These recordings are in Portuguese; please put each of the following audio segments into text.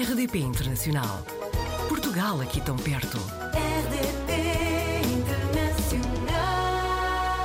RDP Internacional. Portugal aqui tão perto.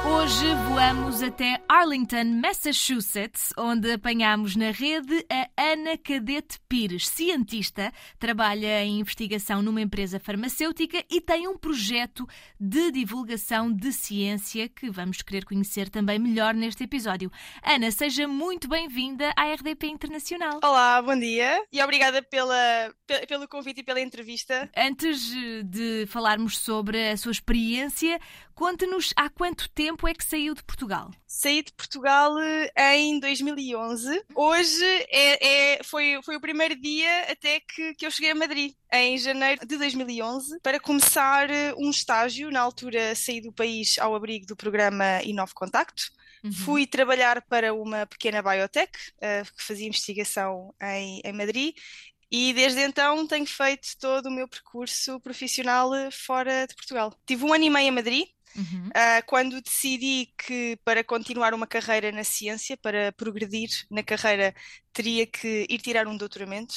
Hoje voamos até Arlington, Massachusetts, onde apanhamos na rede a Ana Cadete Pires, cientista, trabalha em investigação numa empresa farmacêutica e tem um projeto de divulgação de ciência que vamos querer conhecer também melhor neste episódio. Ana, seja muito bem-vinda à RDP Internacional. Olá, bom dia e obrigada pela, pelo convite e pela entrevista. Antes de falarmos sobre a sua experiência, conte-nos há quanto tempo é que saiu de Portugal? Saí de Portugal eh, em 2011. Hoje é, é, foi, foi o primeiro dia até que, que eu cheguei a Madrid, em janeiro de 2011, para começar eh, um estágio. Na altura saí do país ao abrigo do programa Inove Contacto. Uhum. Fui trabalhar para uma pequena biotech uh, que fazia investigação em, em Madrid e desde então tenho feito todo o meu percurso profissional fora de Portugal. Tive um ano e meio em Madrid, Uhum. Uh, quando decidi que para continuar uma carreira na ciência, para progredir na carreira, teria que ir tirar um doutoramento.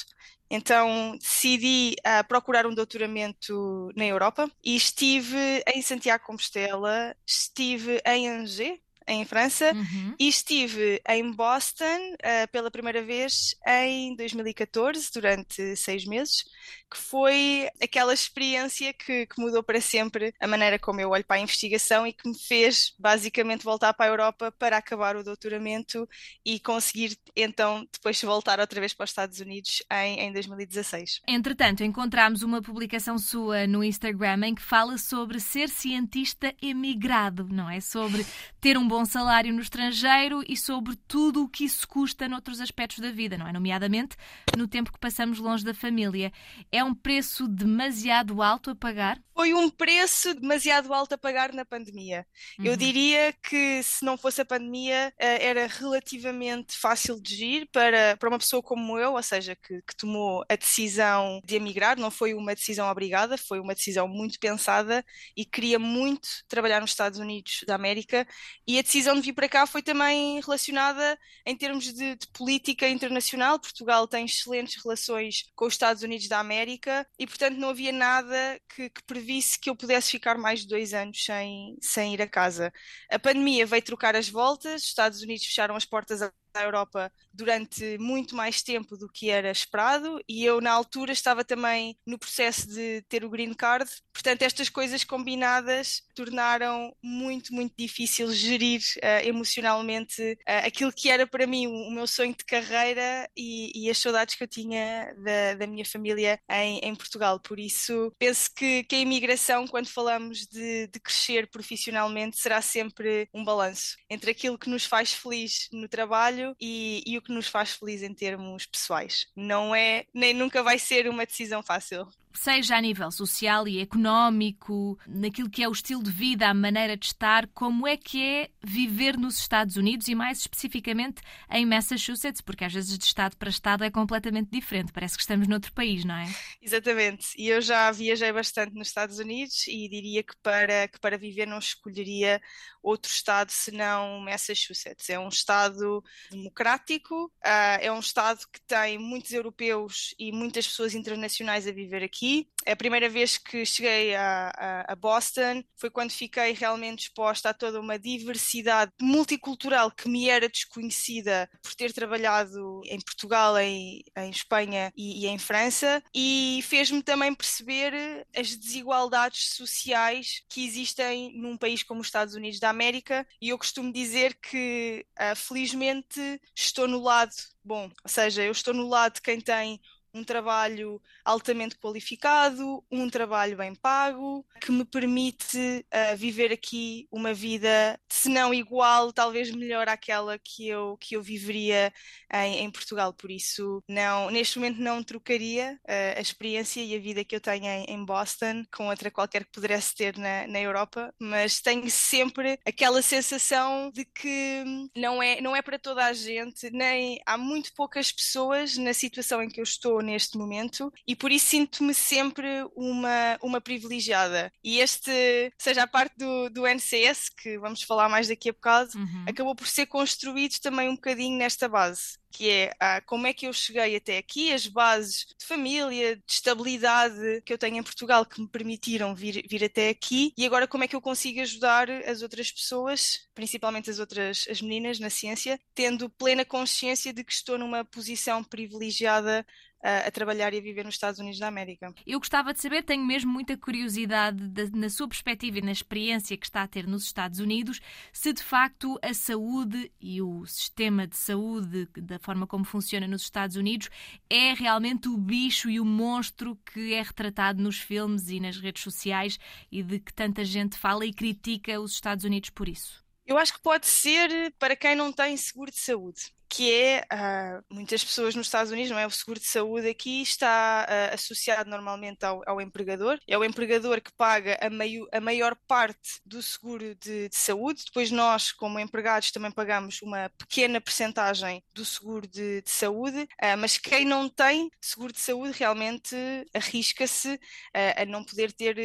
Então decidi uh, procurar um doutoramento na Europa e estive em Santiago Compostela, estive em Angers, em França, uhum. e estive em Boston uh, pela primeira vez em 2014, durante seis meses, que foi aquela experiência que, que, mudou para sempre a maneira como eu olho para a investigação e que me fez basicamente voltar para a Europa para acabar o doutoramento e conseguir então depois voltar outra vez para os Estados Unidos em, em 2016. Entretanto, encontramos uma publicação sua no Instagram em que fala sobre ser cientista emigrado, não é? Sobre ter um bom salário no estrangeiro e sobre tudo o que isso custa noutros aspectos da vida, não é? Nomeadamente no tempo que passamos longe da família. É um preço demasiado alto a pagar? Foi um preço demasiado alto a pagar na pandemia. Uhum. Eu diria que se não fosse a pandemia eh, era relativamente fácil de ir para, para uma pessoa como eu, ou seja, que, que tomou a decisão de emigrar, não foi uma decisão obrigada, foi uma decisão muito pensada e queria muito trabalhar nos Estados Unidos da América e a decisão de vir para cá foi também relacionada em termos de, de política internacional. Portugal tem excelentes relações com os Estados Unidos da América e, portanto, não havia nada que, que previsse que eu pudesse ficar mais de dois anos sem, sem ir a casa. A pandemia veio trocar as voltas, os Estados Unidos fecharam as portas à Europa durante muito mais tempo do que era esperado e eu na altura estava também no processo de ter o green card, portanto estas coisas combinadas tornaram muito, muito difícil gerir uh, emocionalmente uh, aquilo que era para mim o, meu sonho de carreira e, e, as saudades que eu tinha da, da minha família em, em, Portugal, por isso penso que, que a imigração quando falamos de, de crescer profissionalmente será sempre um balanço entre aquilo que nos faz feliz no trabalho e, e o que nos faz feliz em termos pessoais. Não é, nem nunca vai ser uma decisão fácil seja a nível social e económico, naquilo que é o estilo de vida, a maneira de estar, como é que é viver nos Estados Unidos e mais especificamente em Massachusetts, porque às vezes de estado para estado é completamente diferente, parece que estamos noutro país, não é? Exatamente, e eu já viajei bastante nos Estados Unidos e diria que para, que para viver não escolheria outro estado senão Massachusetts. É um estado democrático, uh, é um estado que tem muitos europeus e muitas pessoas internacionais a viver aqui aqui. A primeira vez que cheguei a, a, a, Boston foi quando fiquei realmente exposta a toda uma diversidade multicultural que me era desconhecida por ter trabalhado em Portugal, em, em Espanha e, e em França, e fez-me também perceber as desigualdades sociais que existem num país como os Estados Unidos da América. E eu costumo dizer que, uh, felizmente, estou no lado bom, ou seja, eu estou no lado de quem tem um trabalho altamente qualificado, um trabalho bem pago, que me permite uh, viver aqui uma vida, se não igual, talvez melhor àquela que eu, que eu viveria em, em Portugal. Por isso, não, neste momento não trocaria uh, a experiência e a vida que eu tenho em, em, Boston com outra qualquer que pudesse ter na, na Europa, mas tenho sempre aquela sensação de que não é, não é para toda a gente, nem há muito poucas pessoas na situação em que eu estou neste momento e por isso sinto-me sempre uma, uma privilegiada. E este, seja a parte do, do NCS, que vamos falar mais daqui a bocado, uhum. acabou por ser construído também um bocadinho nesta base que é uh, como é que eu cheguei até aqui, as bases de família, de estabilidade que eu tenho em Portugal que me permitiram vir, vir até aqui e agora como é que eu consigo ajudar as outras pessoas, principalmente as outras as meninas na ciência, tendo plena consciência de que estou numa posição privilegiada a, a, trabalhar e a viver nos Estados Unidos da América. Eu gostava de saber, tenho mesmo muita curiosidade de, na sua perspectiva e na experiência que está a ter nos Estados Unidos, se de facto a saúde e o sistema de saúde, da forma como funciona nos Estados Unidos, é realmente o bicho e o monstro que é retratado nos filmes e nas redes sociais e de que tanta gente fala e critica os Estados Unidos por isso. Eu acho que pode ser para quem não tem seguro de saúde que é uh, muitas pessoas nos Estados Unidos, não é? O seguro de saúde aqui está uh, associado normalmente ao, ao, empregador. É o empregador que paga a, meio, a maior parte do seguro de, de, saúde. Depois nós, como empregados, também pagamos uma pequena percentagem do seguro de, de saúde. Uh, mas quem não tem seguro de saúde realmente arrisca-se a não poder ter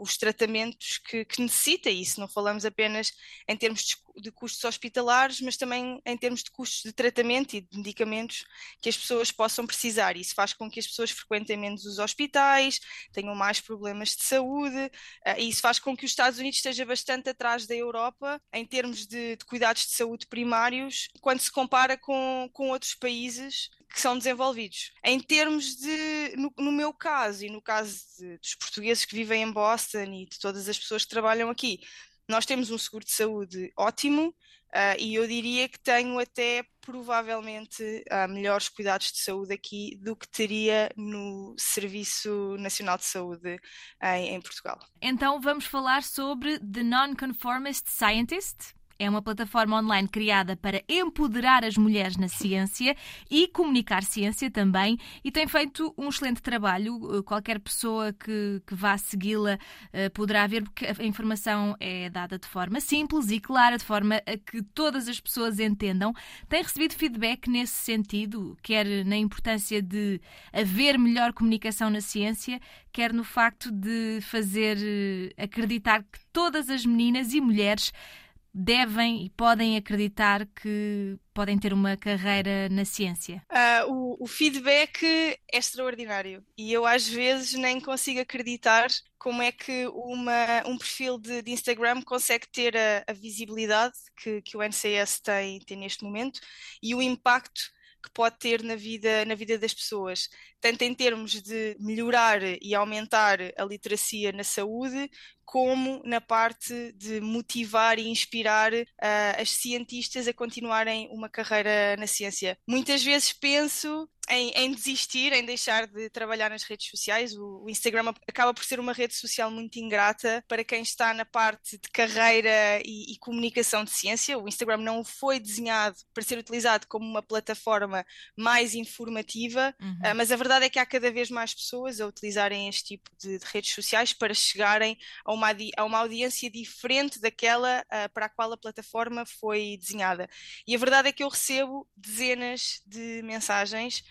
os tratamentos que, que necessita. E isso não falamos apenas em termos de de custos hospitalares, mas também em termos de custos de tratamento e de medicamentos que as pessoas possam precisar. Isso faz com que as pessoas frequentem menos os hospitais, tenham mais problemas de saúde, uh, e isso faz com que os Estados Unidos esteja bastante atrás da Europa em termos de, de cuidados de saúde primários, quando se compara com, com outros países que são desenvolvidos. Em termos de, no, no meu caso e no caso de, dos portugueses que vivem em Boston e de todas as pessoas que trabalham aqui, nós temos um seguro de saúde ótimo uh, e eu diria que tenho até provavelmente uh, melhores cuidados de saúde aqui do que teria no Serviço Nacional de Saúde em, em Portugal. Então vamos falar sobre The Nonconformist Scientist. É uma plataforma online criada para empoderar as mulheres na ciência e comunicar ciência também, e tem feito um excelente trabalho. Eh, qualquer pessoa que, que vá segui-la uh, poderá ver, porque a informação é dada de forma simples e clara, de forma a que todas as pessoas entendam. Tem recebido feedback nesse sentido, quer na importância de haver melhor comunicação na ciência, quer no facto de fazer uh, acreditar que todas as meninas e mulheres devem e podem acreditar que podem ter uma carreira na ciência? Uh, o, o, feedback é extraordinário e eu às vezes nem consigo acreditar como é que uma, um perfil de, de Instagram consegue ter a, a visibilidade que, que, o NCS tem, tem neste momento e o impacto que pode ter na vida, na vida das pessoas, tanto em termos de melhorar e aumentar a literacia na saúde, como na parte de motivar e inspirar uh, as cientistas a continuarem uma carreira na ciência. Muitas vezes penso em, em, desistir, em deixar de trabalhar nas redes sociais. O, o, Instagram acaba por ser uma rede social muito ingrata para quem está na parte de carreira e, e, comunicação de ciência. O Instagram não foi desenhado para ser utilizado como uma plataforma mais informativa, uhum. uh, mas a verdade é que há cada vez mais pessoas a utilizarem este tipo de, de redes sociais para chegarem a uma, a uma audiência diferente daquela uh, para a qual a plataforma foi desenhada. E a verdade é que eu recebo dezenas de mensagens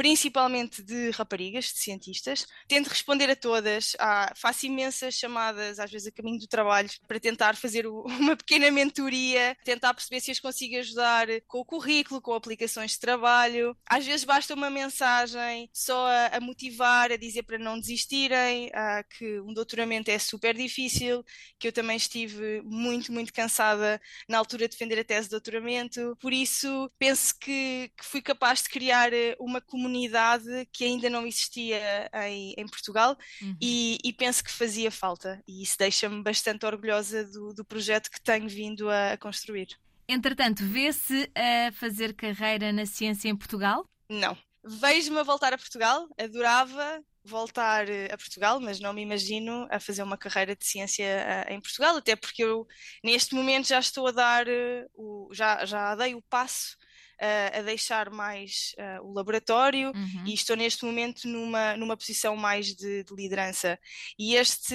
principalmente de raparigas, de cientistas. Tento responder a todas, ah, faço imensas chamadas, às vezes a caminho do trabalho, para tentar fazer uma pequena mentoria, tentar perceber se as consigo ajudar com o currículo, com aplicações de trabalho. Às vezes basta uma mensagem só a, a motivar, a dizer para não desistirem, ah, que um doutoramento é super difícil, que eu também estive muito, muito cansada na altura de defender a tese de doutoramento. Por isso, penso que, que fui capaz de criar uma comunidade comunidade que ainda não existia em, em Portugal uhum. e, e, penso que fazia falta. E isso deixa-me bastante orgulhosa do, do, projeto que tenho vindo a, a construir. Entretanto, vê-se a fazer carreira na ciência em Portugal? Não. Vejo-me a voltar a Portugal, adorava voltar a Portugal, mas não me imagino a fazer uma carreira de ciência eh, em Portugal, até porque eu neste momento já estou a dar eh, o, já, já dei o passo uh, a deixar mais uh, o laboratório uhum. e estou neste momento numa, numa posição mais de, de, liderança. E este,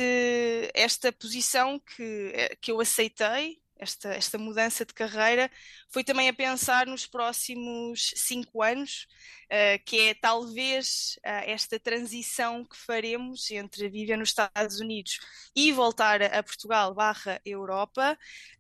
esta posição que, eh, que eu aceitei esta, esta mudança de carreira foi também a pensar nos próximos cinco anos, uh, que é talvez uh, esta transição que faremos entre viver nos Estados Unidos e voltar a, Portugal barra Europa,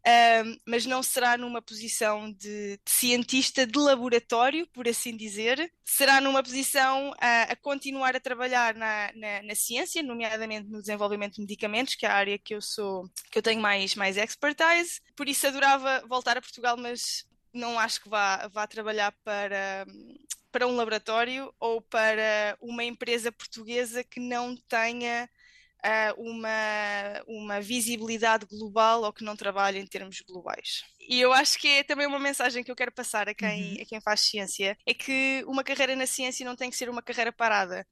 um, mas não será numa posição de, de, cientista de laboratório, por assim dizer. Será numa posição a, a continuar a trabalhar na, na, na, ciência, nomeadamente no desenvolvimento de medicamentos, que é a área que eu sou, que eu tenho mais, mais expertise. Por isso adorava voltar a Portugal, mas não acho que vá, vá trabalhar para, para um laboratório ou para uma empresa portuguesa que não tenha uh, uma, uma visibilidade global ou que não trabalhe em termos globais. E eu acho que é também uma mensagem que eu quero passar a quem, uhum. a quem faz ciência: é que uma carreira na ciência não tem que ser uma carreira parada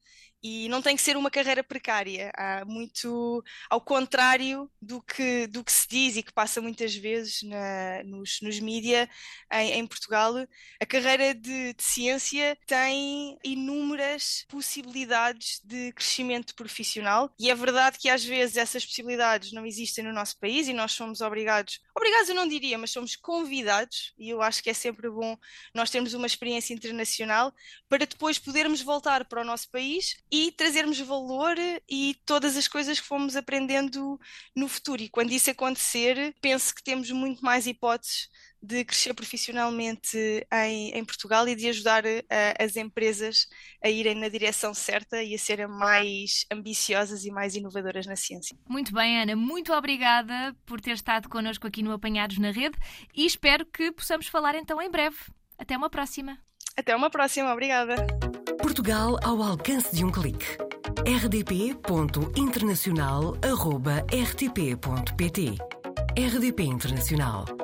e não tem que ser uma carreira precária. Há muito ao contrário do que, do que se diz e que passa muitas vezes na, nos, nos mídia em, em, Portugal. A carreira de, de, ciência tem inúmeras possibilidades de crescimento profissional e é verdade que às vezes essas possibilidades não existem no nosso país e nós somos obrigados, obrigados eu não diria, mas somos convidados, e eu acho que é sempre bom nós termos uma experiência internacional para depois podermos voltar para o nosso país e trazermos valor e todas as coisas que fomos aprendendo no futuro. E quando isso acontecer, penso que temos muito mais hipóteses de crescer profissionalmente em, em Portugal e de ajudar uh, as empresas a irem na direção certa e a serem mais ambiciosas e mais inovadoras na ciência. Muito bem, Ana, muito obrigada por ter estado connosco aqui no Apanhados na Rede e espero que possamos falar então em breve. Até uma próxima. Até uma próxima, obrigada. Portugal ao alcance de um clique. rdp.internacional.rtp.pt RDP Internacional.